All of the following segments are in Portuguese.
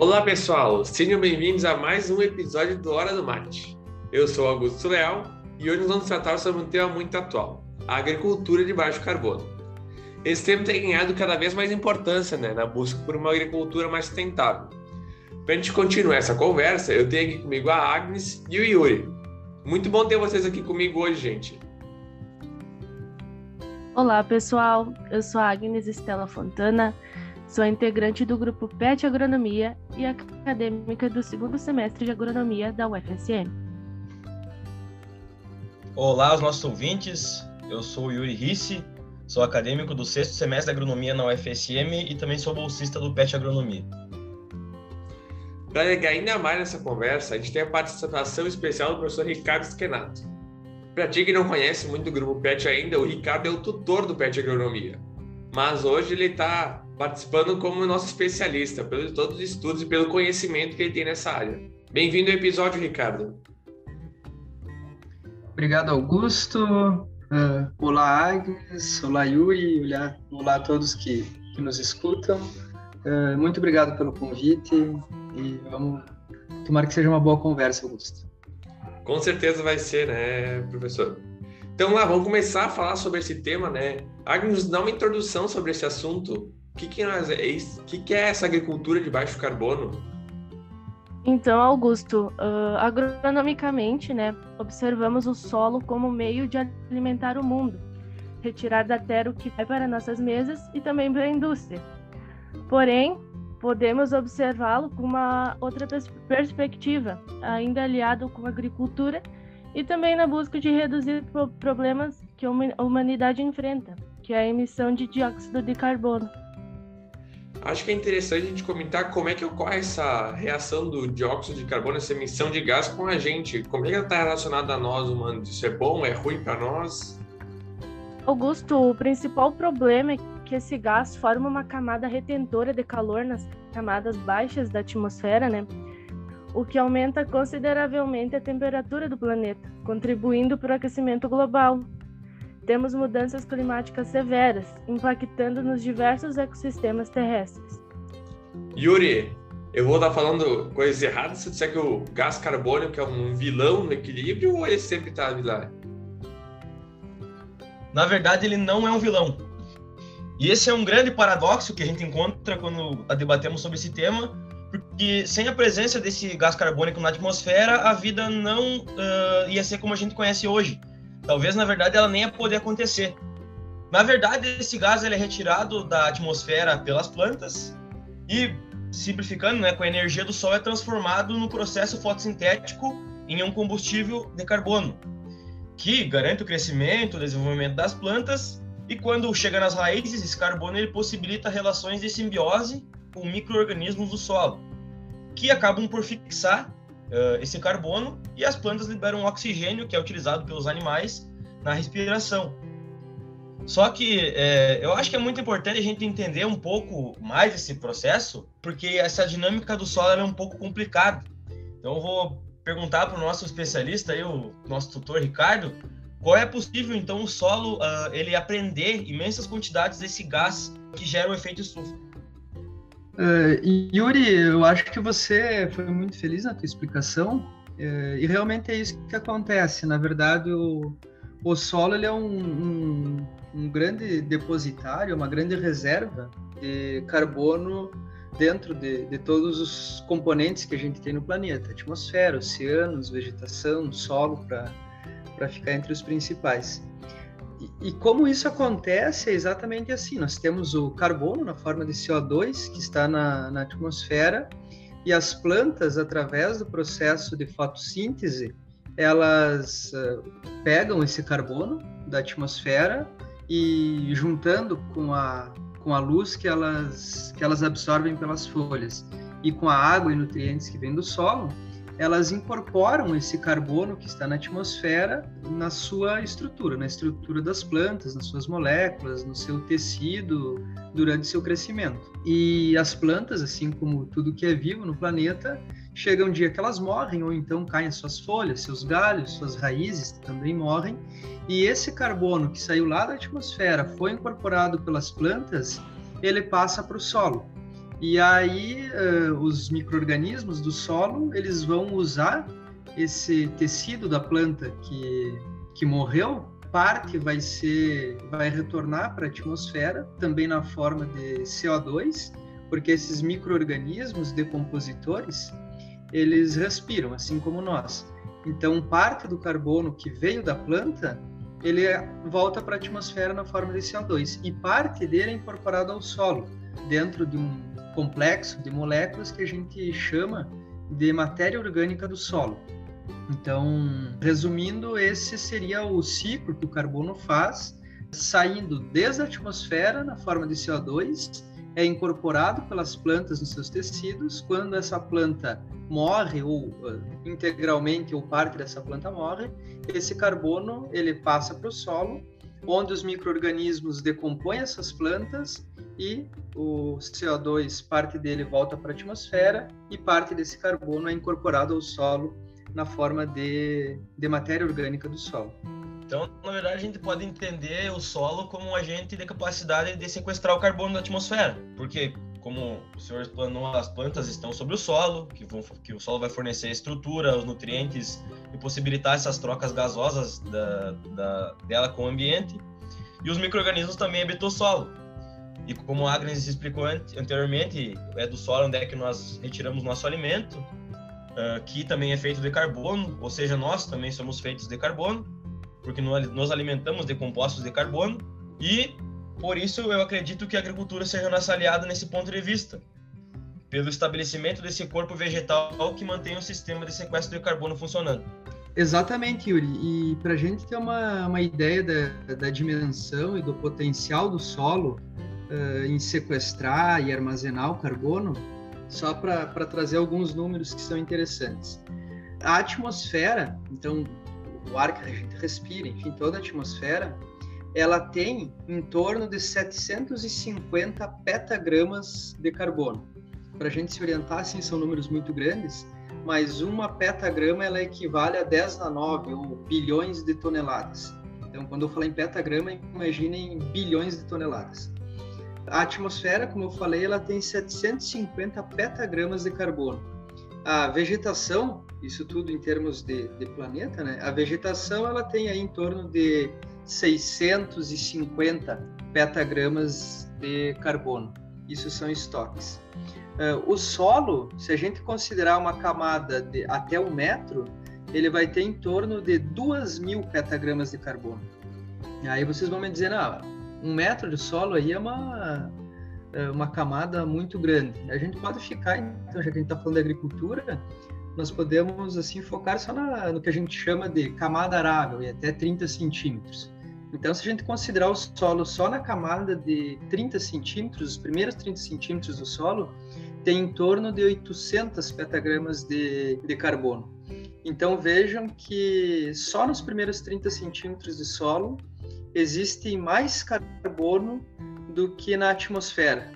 Olá pessoal, sejam bem-vindos a mais um episódio do Hora do Mate. Eu sou Augusto Leal e hoje nós vamos tratar sobre um tema muito atual, a agricultura de baixo carbono. Esse tema tem ganhado cada vez mais importância né, na busca por uma agricultura mais sustentável. Para a gente continuar essa conversa, eu tenho aqui comigo a Agnes e o Yuri. Muito bom ter vocês aqui comigo hoje, gente. Olá pessoal, eu sou a Agnes Estela Fontana, Sou integrante do grupo PET Agronomia e acadêmica do segundo semestre de Agronomia da UFSM. Olá aos nossos ouvintes, eu sou o Yuri Risse, sou acadêmico do sexto semestre de Agronomia na UFSM e também sou bolsista do PET Agronomia. Para ligar ainda mais nessa conversa, a gente tem a participação especial do professor Ricardo Schenato. Para ti que não conhece muito o grupo PET ainda, o Ricardo é o tutor do PET Agronomia. Mas hoje ele está participando como nosso especialista, pelos todos os estudos e pelo conhecimento que ele tem nessa área. Bem-vindo ao episódio, Ricardo. Obrigado, Augusto. Uh, olá, Agnes. Olá, Yuri. Olá, olá a todos que, que nos escutam. Uh, muito obrigado pelo convite e vamos tomar que seja uma boa conversa, Augusto. Com certeza vai ser, né, professor? Então lá, vamos começar a falar sobre esse tema, né? Agnes, dá uma introdução sobre esse assunto que, que, nós, é, que, que é essa agricultura de baixo carbono? Então, Augusto, uh, agronomicamente, né, observamos o solo como meio de alimentar o mundo, retirar da terra o que vai para nossas mesas e também para a indústria. Porém, podemos observá-lo com uma outra pers perspectiva, ainda aliado com a agricultura e também na busca de reduzir pro problemas que a humanidade enfrenta, que é a emissão de dióxido de carbono. Acho que é interessante a gente comentar como é que ocorre essa reação do dióxido de carbono, essa emissão de gás com a gente. Como é que ela está relacionada a nós humanos? Isso é bom? É ruim para nós? Augusto, o principal problema é que esse gás forma uma camada retentora de calor nas camadas baixas da atmosfera, né? O que aumenta consideravelmente a temperatura do planeta, contribuindo para o aquecimento global, temos mudanças climáticas severas, impactando nos diversos ecossistemas terrestres. Yuri, eu vou estar falando coisas erradas se disser que o gás carbônico é um vilão no equilíbrio ou ele sempre está vilão? Na verdade, ele não é um vilão. E esse é um grande paradoxo que a gente encontra quando debatemos sobre esse tema, porque sem a presença desse gás carbônico na atmosfera, a vida não uh, ia ser como a gente conhece hoje. Talvez, na verdade, ela nem ia poder acontecer. Na verdade, esse gás ele é retirado da atmosfera pelas plantas e, simplificando, né, com a energia do sol é transformado no processo fotossintético em um combustível de carbono, que garante o crescimento, o desenvolvimento das plantas e quando chega nas raízes, esse carbono ele possibilita relações de simbiose com micro-organismos do solo, que acabam por fixar uh, esse carbono e as plantas liberam oxigênio que é utilizado pelos animais na respiração. Só que é, eu acho que é muito importante a gente entender um pouco mais esse processo, porque essa dinâmica do solo é um pouco complicada. Então eu vou perguntar para o nosso especialista, aí, o nosso tutor Ricardo, qual é possível então o solo uh, ele aprender imensas quantidades desse gás que gera o efeito estufa. Uh, Yuri, eu acho que você foi muito feliz na tua explicação uh, e realmente é isso que acontece. Na verdade, o, o solo ele é um, um, um, grande depositário, uma grande reserva de carbono dentro de, de, todos os componentes que a gente tem no planeta, atmosfera, oceanos, vegetação, solo, para ficar entre os principais. E, como isso acontece é exatamente assim: nós temos o carbono na forma de CO2 que está na, na atmosfera e as plantas, através do processo de fotossíntese, elas uh, pegam esse carbono da atmosfera e juntando com a, com a luz que elas, que elas absorvem pelas folhas e com a água e nutrientes que vêm do solo, elas incorporam esse carbono que está na atmosfera na sua estrutura, na estrutura das plantas, nas suas moléculas, no seu tecido durante seu crescimento. E as plantas, assim como tudo que é vivo no planeta, chega um dia que elas morrem ou então caem as suas folhas, seus galhos, suas raízes também morrem. E esse carbono que saiu lá da atmosfera foi incorporado pelas plantas, ele passa para o solo. E aí uh, os micro-organismos do solo, eles vão usar esse tecido da planta que, que morreu, parte vai ser vai retornar para a atmosfera, também na forma de CO2, porque esses micro-organismos decompositores, eles respiram, assim como nós. Então, parte do carbono que veio da planta, ele volta para a atmosfera na forma de CO2 e parte dele é incorporado ao solo, dentro de um complexo de moléculas que a gente chama de matéria orgânica do solo. Então, resumindo, esse seria o ciclo que o carbono faz, saindo desde a atmosfera na forma de CO2, é incorporado pelas plantas nos seus tecidos. Quando essa planta morre ou uh, integralmente ou parte dessa planta morre, esse carbono ele passa para o solo, onde os micro-organismos decompõem essas plantas e o CO2, parte dele volta para a atmosfera e parte desse carbono é incorporado ao solo na forma de, de matéria orgânica do solo. Então, na verdade, a gente pode entender o solo como um agente de capacidade de sequestrar o carbono da atmosfera, porque como o senhor explanou, as plantas estão sobre o solo, que, vão, que o solo vai fornecer a estrutura, os nutrientes e possibilitar essas trocas gasosas da, da, dela com o ambiente. E os micro-organismos também habitam o solo. E como a Agnes explicou anteriormente, é do solo onde é que nós retiramos nosso alimento, uh, que também é feito de carbono, ou seja, nós também somos feitos de carbono, porque nós alimentamos de compostos de carbono, e por isso eu acredito que a agricultura seja nossa aliada nesse ponto de vista, pelo estabelecimento desse corpo vegetal que mantém o sistema de sequestro de carbono funcionando. Exatamente, Yuri. E para a gente ter uma, uma ideia da, da dimensão e do potencial do solo, uh, em sequestrar e armazenar o carbono, só para trazer alguns números que são interessantes. A atmosfera, então o ar que a gente respira, enfim, toda a atmosfera, ela tem em torno de 750 petagramas de carbono. Para a gente se orientar, assim, são números muito grandes, mas uma petagrama ela equivale a 10 na 9, ou bilhões de toneladas. Então, quando eu falar em petagrama, imaginem bilhões de toneladas. A atmosfera, como eu falei, ela tem 750 petagramas de carbono. A vegetação, isso tudo em termos de, de planeta, né? A vegetação ela tem aí em torno de 650 petagramas de carbono. Isso são estoques. Uh, o solo, se a gente considerar uma camada de até um metro, ele vai ter em torno de 2 mil petagramas de carbono. Aí vocês vão me dizer, não, um metro de solo aí é uma, é uma camada muito grande. A gente pode ficar, então, já que a gente está falando de agricultura, nós podemos assim focar só na, no que a gente chama de camada arável, e até 30 centímetros. Então, se a gente considerar o solo só na camada de 30 centímetros, os primeiros 30 centímetros do solo, tem em torno de 800 petagramas de, de carbono. Então, vejam que só nos primeiros 30 centímetros de solo existe mais carbono do que na atmosfera.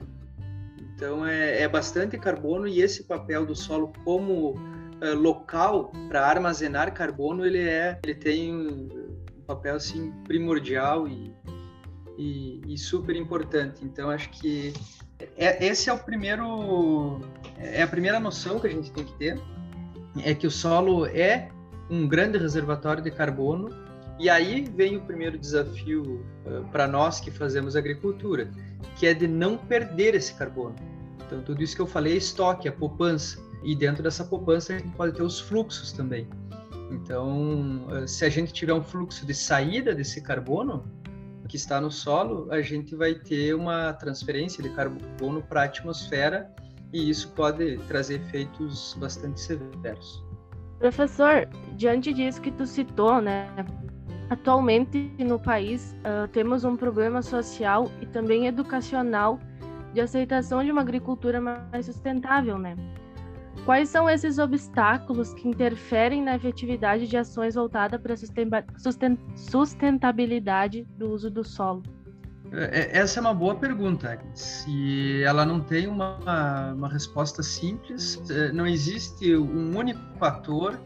Então é, é bastante carbono e esse papel do solo como uh, local para armazenar carbono ele é ele tem um papel assim primordial e, e, e super importante. Então acho que é, esse é o primeiro é a primeira noção que a gente tem que ter é que o solo é um grande reservatório de carbono e aí vem o primeiro desafio uh, para nós que fazemos agricultura, que é de não perder esse carbono. Então, tudo isso que eu falei é estoque, a poupança. E dentro dessa poupança a gente pode ter os fluxos também. Então, uh, se a gente tiver um fluxo de saída desse carbono que está no solo, a gente vai ter uma transferência de carbono para a atmosfera e isso pode trazer efeitos bastante severos. Professor, diante disso que tu citou, né, Atualmente, no país, uh, temos um problema social e também educacional de aceitação de uma agricultura mais sustentável, né? Quais são esses obstáculos que interferem na efetividade de ações voltadas para a sustentabilidade do uso do solo? É, é, essa é uma boa pergunta, Se ela não tem uma, uma resposta simples. É, não existe um único fator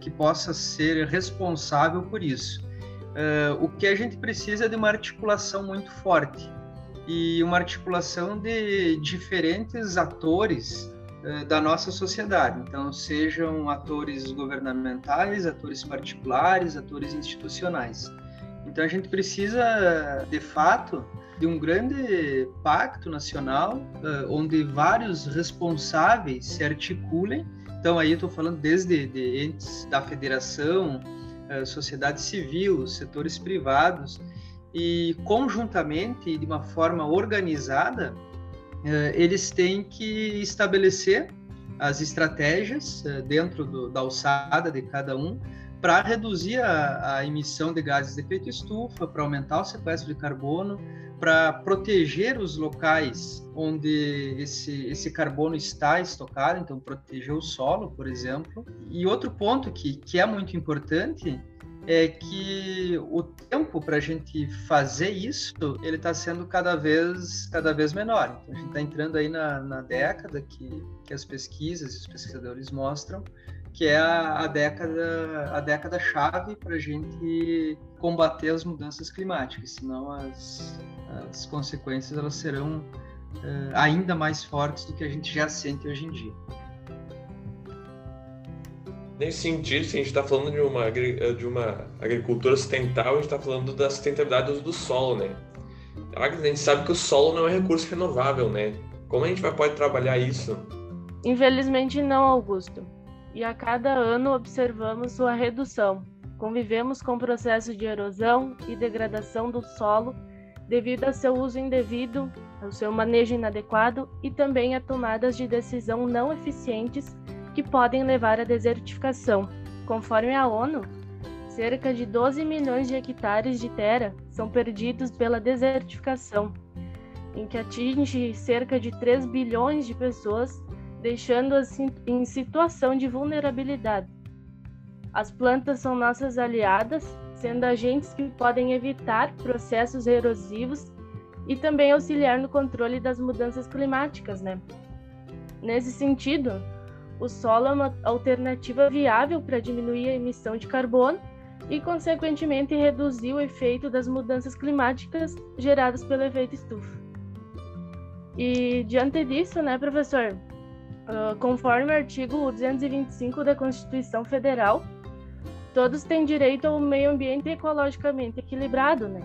que possa ser responsável por isso. O que a gente precisa é de uma articulação muito forte e uma articulação de diferentes atores da nossa sociedade. Então, sejam atores governamentais, atores particulares, atores institucionais. Então, a gente precisa, de fato, de um grande pacto nacional, uh, onde vários responsáveis se articulem. Então, aí estou falando desde de entes da federação, uh, sociedade civil, setores privados, e conjuntamente de uma forma organizada, eles têm que estabelecer as estratégias dentro do, da alçada de cada um para reduzir a, a, emissão de gases de efeito estufa, para aumentar o sequestro de carbono, para proteger os locais onde esse, esse carbono está estocado, então proteger o solo, por exemplo. E outro ponto que, que é muito importante é que o tempo para a gente fazer isso ele está sendo cada vez cada vez menor. Então, a gente está entrando aí na, na década que, que as pesquisas os pesquisadores mostram que é a, a década a década chave para a gente combater as mudanças climáticas, senão as, as consequências elas serão uh, ainda mais fortes do que a gente já sente hoje em dia. Nesse sentido, se a gente está falando de uma, de uma agricultura sustentável, a gente está falando da sustentabilidade do solo, né? A gente sabe que o solo não é recurso renovável, né? Como a gente vai, pode trabalhar isso? Infelizmente não, Augusto e a cada ano observamos sua redução. Convivemos com o processo de erosão e degradação do solo devido a seu uso indevido, ao seu manejo inadequado e também a tomadas de decisão não eficientes que podem levar à desertificação. Conforme a ONU, cerca de 12 milhões de hectares de terra são perdidos pela desertificação, em que atinge cerca de 3 bilhões de pessoas deixando-as em situação de vulnerabilidade. As plantas são nossas aliadas, sendo agentes que podem evitar processos erosivos e também auxiliar no controle das mudanças climáticas, né? Nesse sentido, o solo é uma alternativa viável para diminuir a emissão de carbono e, consequentemente, reduzir o efeito das mudanças climáticas geradas pelo efeito estufa. E diante disso, né, professor, Uh, conforme o artigo 225 da Constituição Federal, todos têm direito ao meio ambiente ecologicamente equilibrado, né?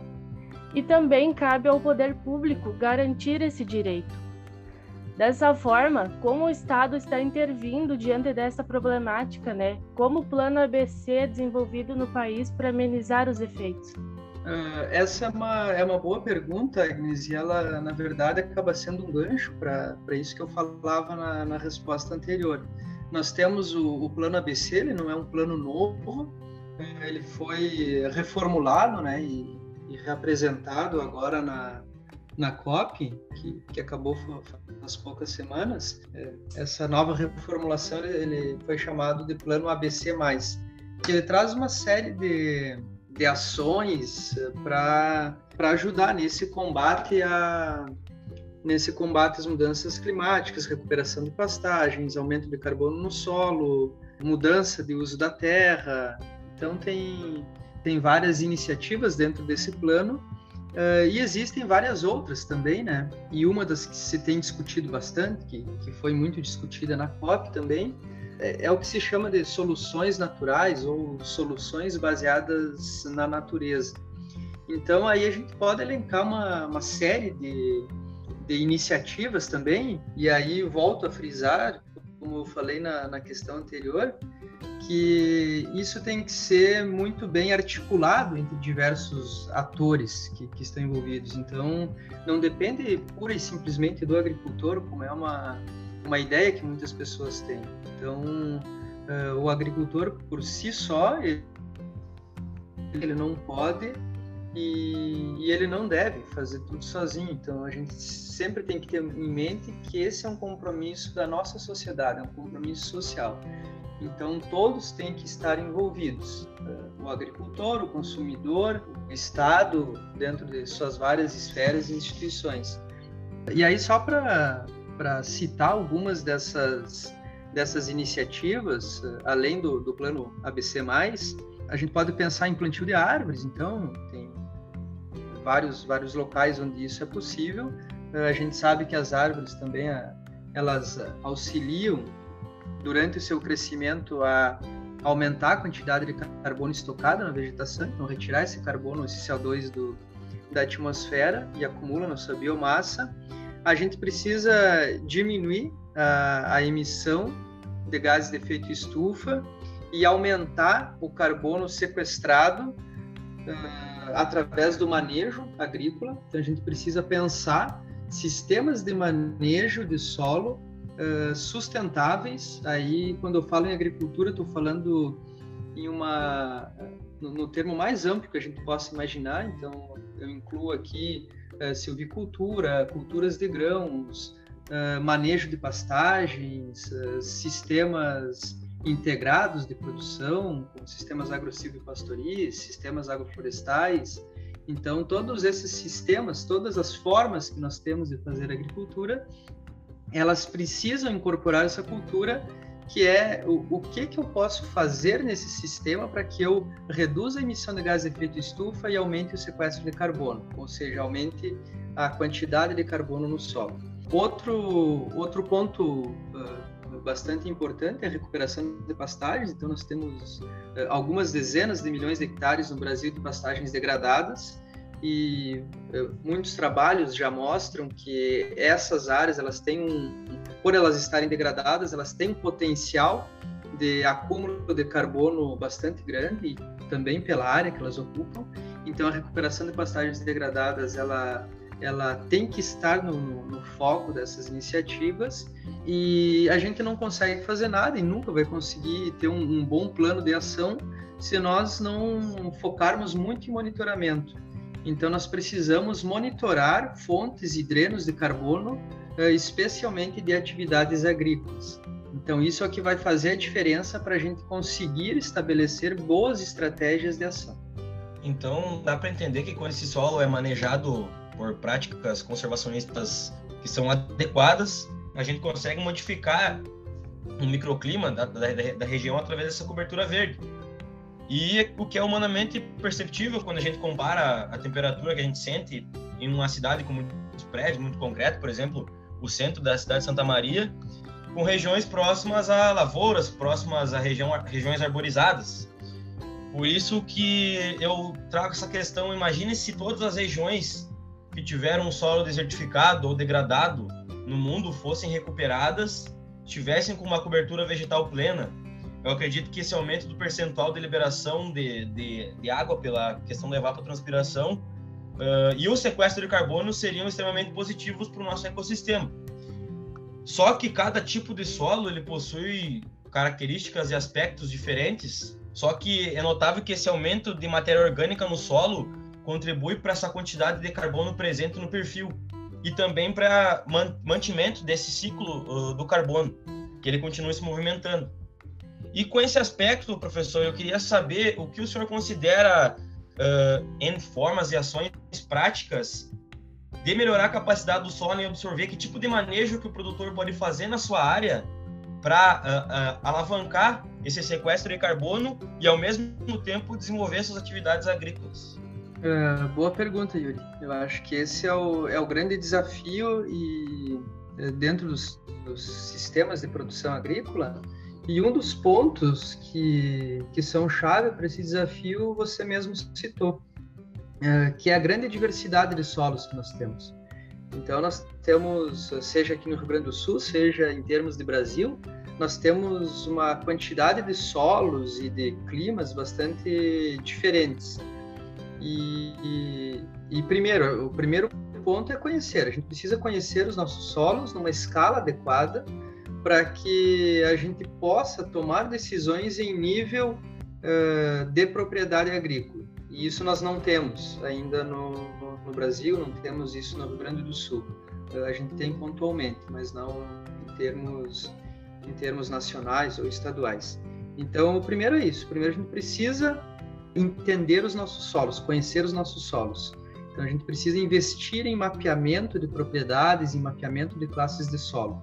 E também cabe ao poder público garantir esse direito. Dessa forma, como o Estado está intervindo diante dessa problemática, né? Como o plano ABC é desenvolvido no país para amenizar os efeitos? Uh, essa é uma, é uma boa pergunta, Agnes, e ela, na verdade, acaba sendo um gancho para isso que eu falava na, na resposta anterior. Nós temos o, o, plano ABC, ele não é um plano novo, ele foi reformulado né, e, e reapresentado agora na, na COP, que, que acabou faz poucas semanas. É, essa nova reformulação ele, ele foi chamado de Plano ABC+, que ele traz uma série de de ações eh, para ajudar nesse combate a nesse combate às mudanças climáticas, recuperação de pastagens, aumento de carbono no solo, mudança de uso da terra. Então tem tem várias iniciativas dentro desse plano uh, e existem várias outras também, né? E uma das que se tem discutido bastante, que, que foi muito discutida na COP também, é, é, o que se chama de soluções naturais ou soluções baseadas na natureza. Então, aí a gente pode elencar uma, uma série de, de iniciativas também, e aí volto a frisar, como eu falei na, na questão anterior, que isso tem que ser muito bem articulado entre diversos atores que, que, estão envolvidos. Então, não depende pura e simplesmente do agricultor, como é uma, uma ideia que muitas pessoas têm. Então, uh, o agricultor por si só, ele, não pode e, e, ele não deve fazer tudo sozinho. Então, a gente sempre tem que ter em mente que esse é um compromisso da nossa sociedade, é um compromisso social. Então, todos têm que estar envolvidos: o agricultor, o consumidor, o Estado, dentro de suas várias esferas e instituições. E aí, só para citar algumas dessas, dessas iniciativas, além do, do plano ABC+, a gente pode pensar em plantio de árvores, então tem vários, vários locais onde isso é possível. A gente sabe que as árvores também elas auxiliam durante o seu crescimento a aumentar a quantidade de carbono estocado na vegetação, então retirar esse carbono, esse CO2 do, da atmosfera e acumula na sua biomassa. A gente precisa diminuir a, a emissão de gases de efeito estufa e aumentar o carbono sequestrado uh, através do manejo agrícola. Então a gente precisa pensar sistemas de manejo de solo uh, sustentáveis. Aí, quando eu falo em agricultura, estou falando em uma no, no, termo mais amplo que a gente possa imaginar. Então, eu incluo aqui uh, silvicultura, culturas de grãos, uh, manejo de pastagens, sistemas integrados de produção, como sistemas agro-silvipastoris, sistemas agroflorestais. Então, todos esses sistemas, todas as formas que nós temos de fazer agricultura, elas precisam incorporar essa cultura que é o, o que, que eu posso fazer nesse sistema para que eu reduza a emissão de gás de efeito estufa e aumente o sequestro de carbono, ou seja, aumente a quantidade de carbono no solo. Outro, outro ponto uh, bastante importante é a recuperação de pastagens. Então, nós temos uh, algumas dezenas de milhões de hectares no Brasil de pastagens degradadas e muitos trabalhos já mostram que essas áreas elas têm um, por elas estarem degradadas, elas têm um potencial de acúmulo de carbono bastante grande também pela área que elas ocupam. Então, a recuperação de pastagens degradadas ela ela tem que estar no, no, foco dessas iniciativas e a gente não consegue fazer nada e nunca vai conseguir ter um, um bom plano de ação se nós não focarmos muito em monitoramento. Então, nós precisamos monitorar fontes e drenos de carbono, eh, especialmente de atividades agrícolas. Então, isso é o que vai fazer a diferença para a gente conseguir estabelecer boas estratégias de ação. Então, dá para entender que quando esse solo é manejado por práticas conservacionistas que são adequadas, a gente consegue modificar o microclima da, da, da região através dessa cobertura verde. E o que é humanamente perceptível quando a gente compara a temperatura que a gente sente em uma cidade com muitos prédios, muito concreto, por exemplo, o centro da cidade de Santa Maria, com regiões próximas a lavouras, próximas a região, regiões arborizadas. Por isso que eu trago essa questão, imagine se todas as regiões que tiveram um solo desertificado ou degradado no mundo fossem recuperadas, tivessem com uma cobertura vegetal plena, eu acredito que esse aumento do percentual de liberação de, de, de água pela questão da evapotranspiração uh, e o sequestro de carbono seriam extremamente positivos para o nosso ecossistema. Só que cada tipo de solo ele possui características e aspectos diferentes. Só que é notável que esse aumento de matéria orgânica no solo contribui para essa quantidade de carbono presente no perfil e também para mantimento desse ciclo uh, do carbono, que ele continue se movimentando. E com esse aspecto, professor, eu queria saber o que o senhor considera uh, em formas e ações práticas de melhorar a capacidade do solo em absorver, que tipo de manejo que o produtor pode fazer na sua área para uh, uh, alavancar esse sequestro de carbono e, ao mesmo tempo, desenvolver suas atividades agrícolas. Uh, boa pergunta, Yuri. Eu acho que esse é o, é o grande desafio e é, dentro dos, dos, sistemas de produção agrícola. E um dos pontos que, que são chave para esse desafio você mesmo citou, uh, que é a grande diversidade de solos que nós temos. Então nós temos, seja aqui no Rio Grande do Sul, seja em termos de Brasil, nós temos uma quantidade de solos e de climas bastante diferentes. E, e, e, primeiro, o primeiro ponto é conhecer. A gente precisa conhecer os nossos solos numa escala adequada para que a gente possa tomar decisões em nível uh, de propriedade agrícola. E isso nós não temos ainda no, no, no Brasil, não temos isso no Rio Grande do Sul. Uh, a gente tem pontualmente, mas não em termos, em termos nacionais ou estaduais. Então, o primeiro é isso. Primeiro, a gente precisa entender os nossos solos, conhecer os nossos solos. Então a gente precisa investir em mapeamento de propriedades, em mapeamento de classes de solo.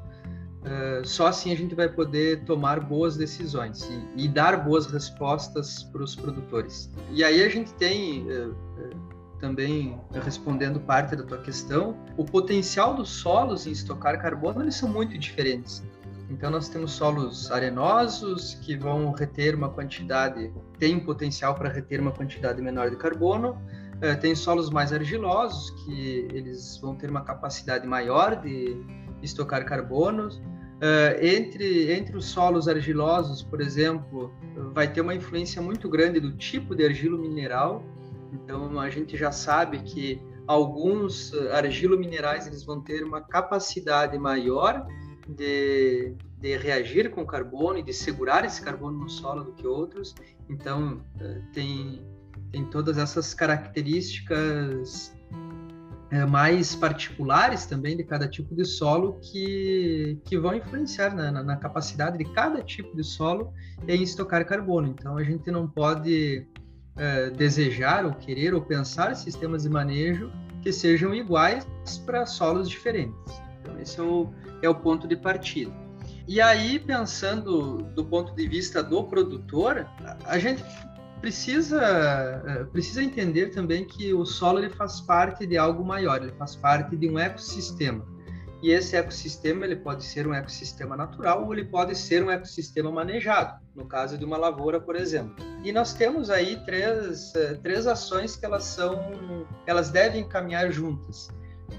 Uh, só assim a gente vai poder tomar boas decisões e, e dar boas respostas para os produtores. E aí a gente tem uh, uh, também respondendo parte da tua questão, o potencial dos solos em estocar carbono eles são muito diferentes. Então nós temos solos arenosos que vão reter uma quantidade, tem potencial para reter uma quantidade menor de carbono. Eh, tem solos mais argilosos que eles vão ter uma capacidade maior de estocar carbono. Uh, entre, entre os solos argilosos, por exemplo, vai ter uma influência muito grande do tipo de argilo mineral. Então, a gente já sabe que alguns argilo minerais eles vão ter uma capacidade maior de, de reagir com carbono e de segurar esse carbono no solo do que outros. Então, uh, tem, tem todas essas características mais particulares também de cada tipo de solo que, que vão influenciar na, na, na, capacidade de cada tipo de solo em estocar carbono. Então, a gente não pode é, desejar ou querer ou pensar sistemas de manejo que sejam iguais para solos diferentes. Então, esse é o, é o ponto de partida. E aí, pensando do ponto de vista do produtor, a gente precisa é, precisa entender também que o solo ele faz parte de algo maior, ele faz parte de um ecossistema. E esse ecossistema ele pode ser um ecossistema natural ou ele pode ser um ecossistema manejado, no caso de uma lavoura, por exemplo. E nós temos aí três, é, três ações que elas são elas devem caminhar juntas,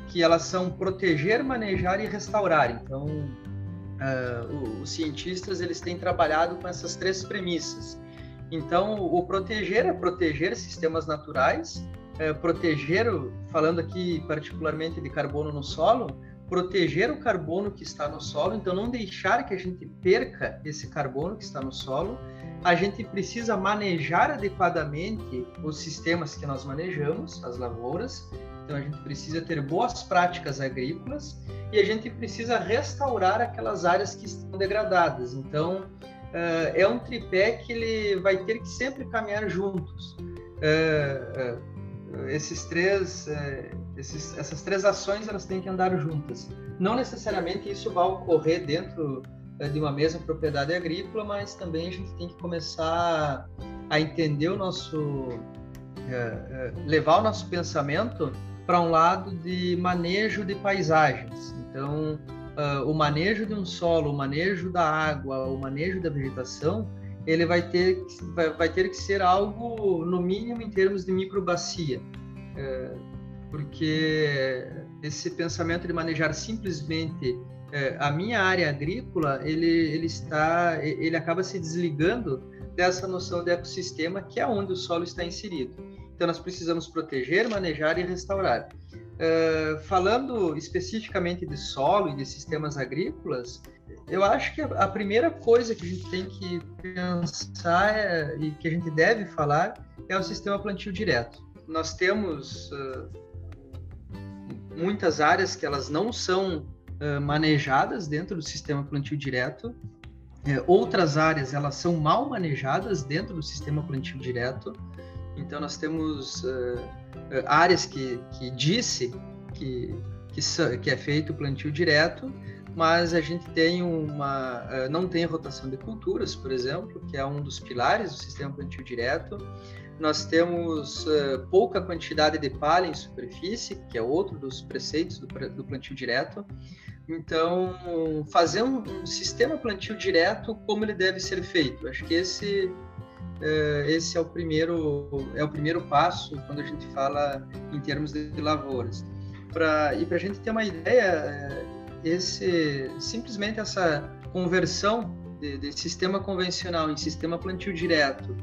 que elas são proteger, manejar e restaurar. Então, uh, os cientistas eles têm trabalhado com essas três premissas então, o proteger é proteger sistemas naturais, é proteger, falando aqui particularmente de carbono no solo, proteger o carbono que está no solo, então não deixar que a gente perca esse carbono que está no solo. A gente precisa manejar adequadamente os sistemas que nós manejamos, as lavouras. Então a gente precisa ter boas práticas agrícolas e a gente precisa restaurar aquelas áreas que estão degradadas. Então é um tripé que ele vai ter que sempre caminhar juntos. Uh, uh, esses três, esses, essas três ações elas têm que andar juntas. Não necessariamente isso vai ocorrer dentro de uma mesma propriedade agrícola, mas também a gente tem que começar a entender o nosso, levar o nosso pensamento para um lado de manejo de paisagens. Então, uh, o manejo de um solo, o manejo da água, o manejo da vegetação, ele vai ter, vai, vai ter que ser algo, no mínimo, em termos de microbacia. Uh, porque esse pensamento de manejar simplesmente uh, a minha área agrícola, ele, ele, está, ele acaba se desligando dessa noção de ecossistema, que é onde o solo está inserido. Então, nós precisamos proteger, manejar e restaurar. Uh, falando especificamente de solo e de sistemas agrícolas, eu acho que a primeira coisa que a gente tem que pensar é, e que a gente deve falar é o sistema plantio direto. Nós temos uh, muitas áreas que elas não são uh, manejadas dentro do sistema plantio direto, outras áreas elas são mal manejadas dentro do sistema plantio direto. Então nós temos eh, áreas que, que disse que, que, que é feito plantio direto, mas a gente tem uma eh, não tem rotação de culturas, por exemplo, que é um dos pilares do sistema plantio direto. Nós temos uh, pouca quantidade de palha em superfície, que é outro dos preceitos do, do plantio direto. Então, fazer um, um, sistema plantio direto, como ele deve ser feito? Acho que esse esse é o primeiro é o primeiro passo quando a gente fala em termos de lavouras. E para a gente ter uma ideia, é, esse simplesmente essa conversão de, de, sistema convencional em sistema plantio direto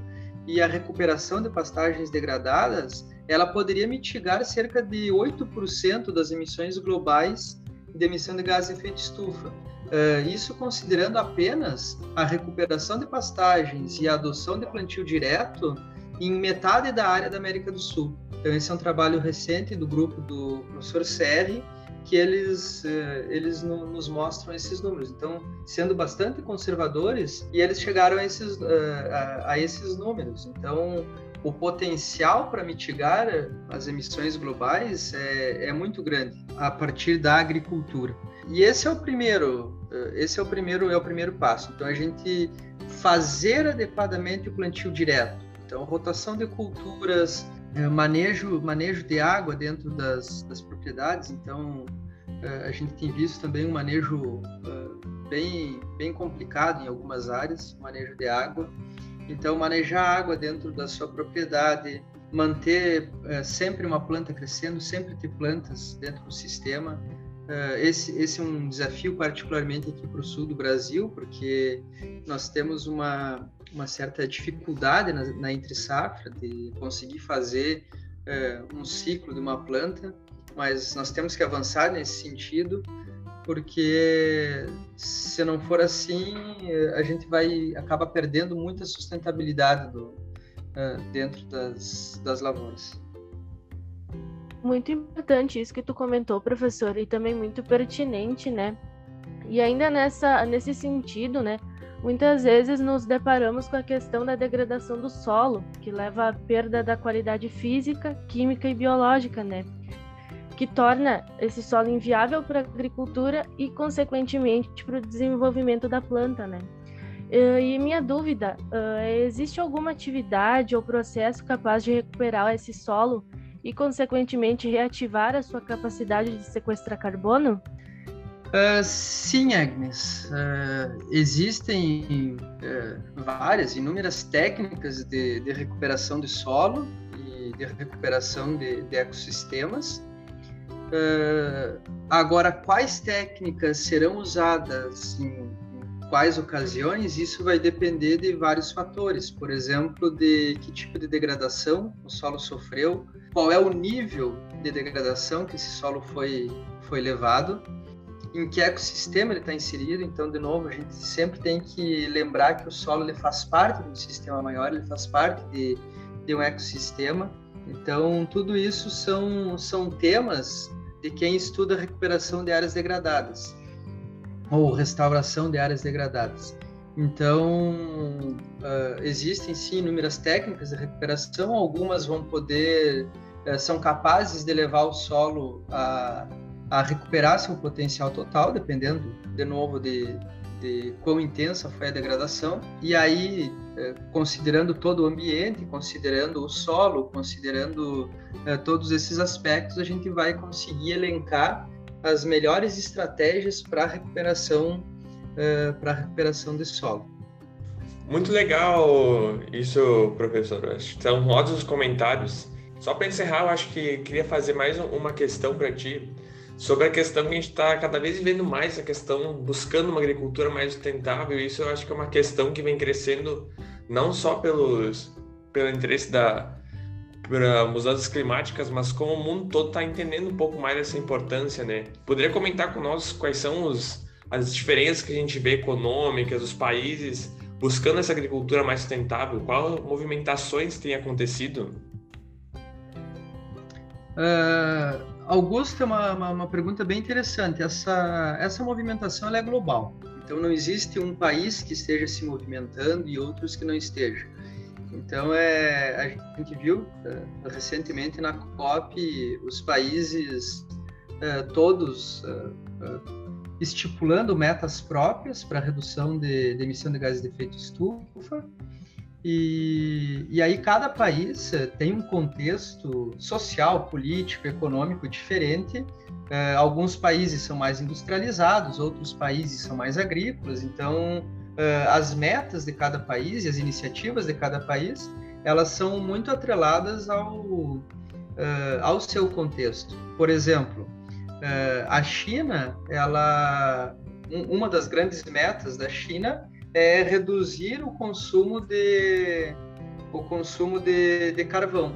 e a recuperação de pastagens degradadas, ela poderia mitigar cerca de 8% das emissões globais de emissão de gás de efeito estufa. Uh, isso considerando apenas a recuperação de pastagens e a adoção de plantio direto em metade da área da América do Sul. Então, esse é um trabalho recente do grupo do professor Serri, que eles, uh, eles no, nos mostram esses números. Então, sendo bastante conservadores, e eles chegaram a esses, uh, a, a esses números. Então, o potencial para mitigar as emissões globais é, é, muito grande a partir da agricultura. E esse é o primeiro, esse é o primeiro, é o primeiro passo. Então a gente fazer adequadamente o plantio direto. Então rotação de culturas, é, manejo, manejo de água dentro das, das propriedades, então é, a gente tem visto também um manejo bem, bem complicado em algumas áreas, manejo de água. Então, manejar água dentro da sua propriedade, manter é, sempre uma planta crescendo, sempre ter plantas dentro do sistema. esse, esse é um desafio particularmente aqui para o sul do Brasil, porque nós temos uma, uma certa dificuldade na, na entre safra de conseguir fazer um ciclo de uma planta mas nós temos que avançar nesse sentido, porque se não for assim, a gente vai acaba perdendo muita sustentabilidade do, uh, dentro das, das lavouras. Muito importante isso que tu comentou, professor, e também muito pertinente, né? E ainda nessa, nesse sentido, né? Muitas vezes nos deparamos com a questão da degradação do solo, que leva à perda da qualidade física, química e biológica, né? Que torna esse solo inviável para a agricultura e, consequentemente, para o desenvolvimento da planta, né? E minha dúvida, existe alguma atividade ou processo capaz de recuperar esse solo e, consequentemente, reativar a sua capacidade de sequestrar carbono? Uh, sim, Agnes. Uh, existem uh, várias, inúmeras técnicas de, de, recuperação de solo e de recuperação de, de ecossistemas. Uh, agora, quais técnicas serão usadas em, em, quais ocasiões, isso vai depender de vários fatores. Por exemplo, de que tipo de degradação o solo sofreu, qual é o nível de degradação que esse solo foi, foi levado, em que ecossistema ele está inserido. Então, de novo, a gente sempre tem que lembrar que o solo ele faz parte de um sistema maior, ele faz parte de, de um ecossistema. Então, tudo isso são, são temas de quem estuda recuperação de áreas degradadas ou restauração de áreas degradadas. Então, uh, existem sim inúmeras técnicas de recuperação, algumas vão poder, uh, são capazes de levar o solo a, a recuperar seu potencial total, dependendo, de novo, de, de quão intensa foi a degradação. E aí, eh, considerando todo o ambiente, considerando o solo, considerando eh, todos esses aspectos, a gente vai conseguir elencar as melhores estratégias para recuperação, eh, para recuperação de solo. Muito legal isso, professor. Acho que são ótimos comentários. Só para encerrar, eu acho que queria fazer mais uma questão para ti sobre a questão que a gente está cada vez vendo mais a questão buscando uma agricultura mais sustentável. Isso eu acho que é uma questão que vem crescendo não só pelos pelo interesse da para mudanças climáticas, mas como o mundo todo está entendendo um pouco mais essa importância, né? Poderia comentar com nós quais são os, as diferenças que a gente vê econômicas, os países buscando essa agricultura mais sustentável? Quais movimentações têm acontecido? Uh, Augusto é uma, uma, uma, pergunta bem interessante. Essa, essa movimentação é global. Então, não existe um país que esteja se movimentando e outros que não estejam. Então, é, a gente viu uh, recentemente na COP os países uh, todos uh, estipulando metas próprias para redução de, de emissão de gases de efeito estufa e, e aí cada país eh, tem um contexto social, político, econômico diferente. Uh, alguns países são mais industrializados, outros países são mais agrícolas. Então, uh, as metas de cada país e as iniciativas de cada país, elas são muito atreladas ao, ao seu contexto. Por exemplo, a China, ela, um, uma das grandes metas da China é reduzir o consumo de o consumo de, de carvão.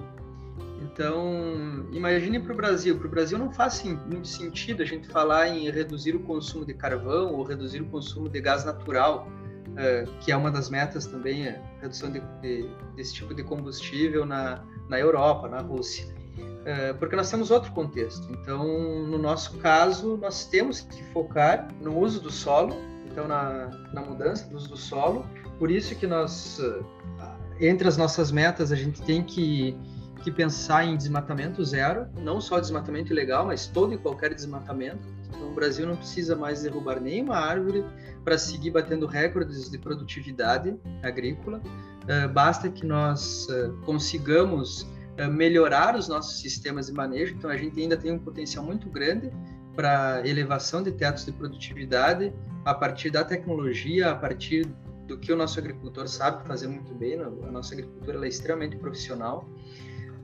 Então, imagine para o Brasil. Para o Brasil não faz muito sentido a gente falar em reduzir o consumo de carvão ou reduzir o consumo de gás natural, uh, que é uma das metas também, a redução de, de, desse tipo de combustível na, na Europa, na Rússia. Uh, porque nós temos outro contexto. Então, no nosso caso, nós temos que focar no uso do solo então na, na mudança do uso do solo. Por isso que nós, eh, entre as nossas metas, a gente tem que, que pensar em desmatamento zero, não só desmatamento ilegal, mas todo e qualquer desmatamento. Então o Brasil não precisa mais derrubar nenhuma árvore para seguir batendo recordes de produtividade agrícola. Uh, basta que nós uh, consigamos melhorar os nossos sistemas de manejo. Então, a gente ainda tem um potencial muito grande para elevação de tetos de produtividade a partir da tecnologia, a partir do que o nosso agricultor sabe fazer muito bem. Né? A nossa agricultura é extremamente profissional.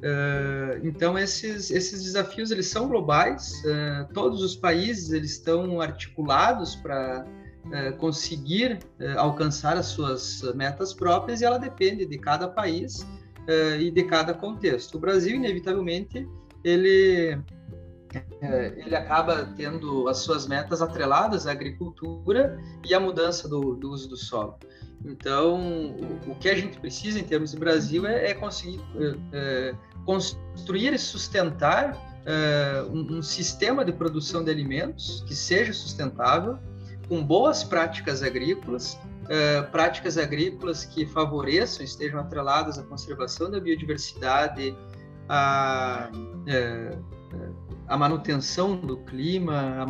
Uh, então esses esses desafios eles são globais. Uh, todos os países eles estão articulados para uh, conseguir alcançar as suas metas próprias e ela depende de cada país e de cada contexto. O Brasil inevitavelmente ele ele acaba tendo as suas metas atreladas à agricultura e à mudança do, do uso do solo. Então, o, que a gente precisa em termos de Brasil é, é conseguir é, construir e sustentar é, um, um, sistema de produção de alimentos que seja sustentável, com boas práticas agrícolas, é, práticas agrícolas que favoreçam, estejam atreladas à conservação da biodiversidade, à, é, à manutenção do clima,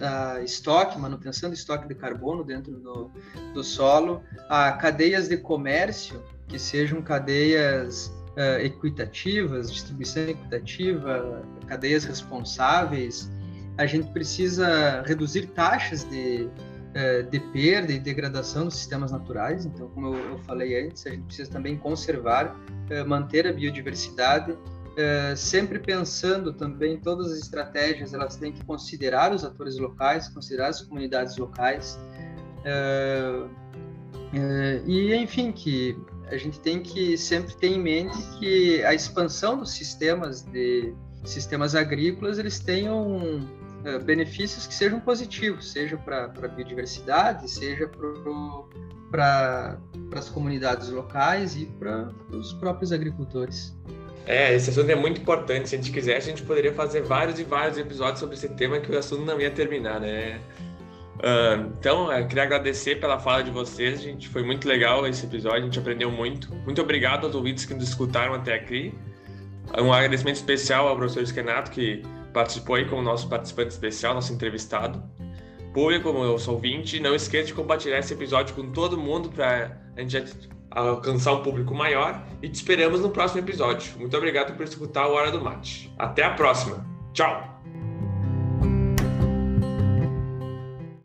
a estoque, manutenção do estoque de carbono dentro do, do solo, a cadeias de comércio que sejam cadeias uh, equitativas, distribuição equitativa, cadeias responsáveis. A gente precisa reduzir taxas de, uh, de perda e degradação dos sistemas naturais. Então, como eu, falei antes, a gente precisa também conservar, uh, manter a biodiversidade é, sempre pensando também todas as estratégias elas têm que considerar os atores locais considerar as comunidades locais é, é, e enfim que a gente tem que sempre ter em mente que a expansão dos sistemas de sistemas agrícolas eles tenham benefícios que sejam positivos seja para a biodiversidade seja para as comunidades locais e para os próprios agricultores é, esse assunto é muito importante. Se a gente quisesse, a gente poderia fazer vários e vários episódios sobre esse tema que o assunto não ia terminar, né? Uh, então, eu queria agradecer pela fala de vocês, gente. Foi muito legal esse episódio, a gente aprendeu muito. Muito obrigado aos ouvintes que nos escutaram até aqui. Um agradecimento especial ao professor Esquenato, que participou aí como nosso participante especial, nosso entrevistado. Público, como eu sou ouvinte, não esqueça de compartilhar esse episódio com todo mundo para a gente alcançar um público maior e te esperamos no próximo episódio. Muito obrigado por escutar o Hora do Mate. Até a próxima. Tchau!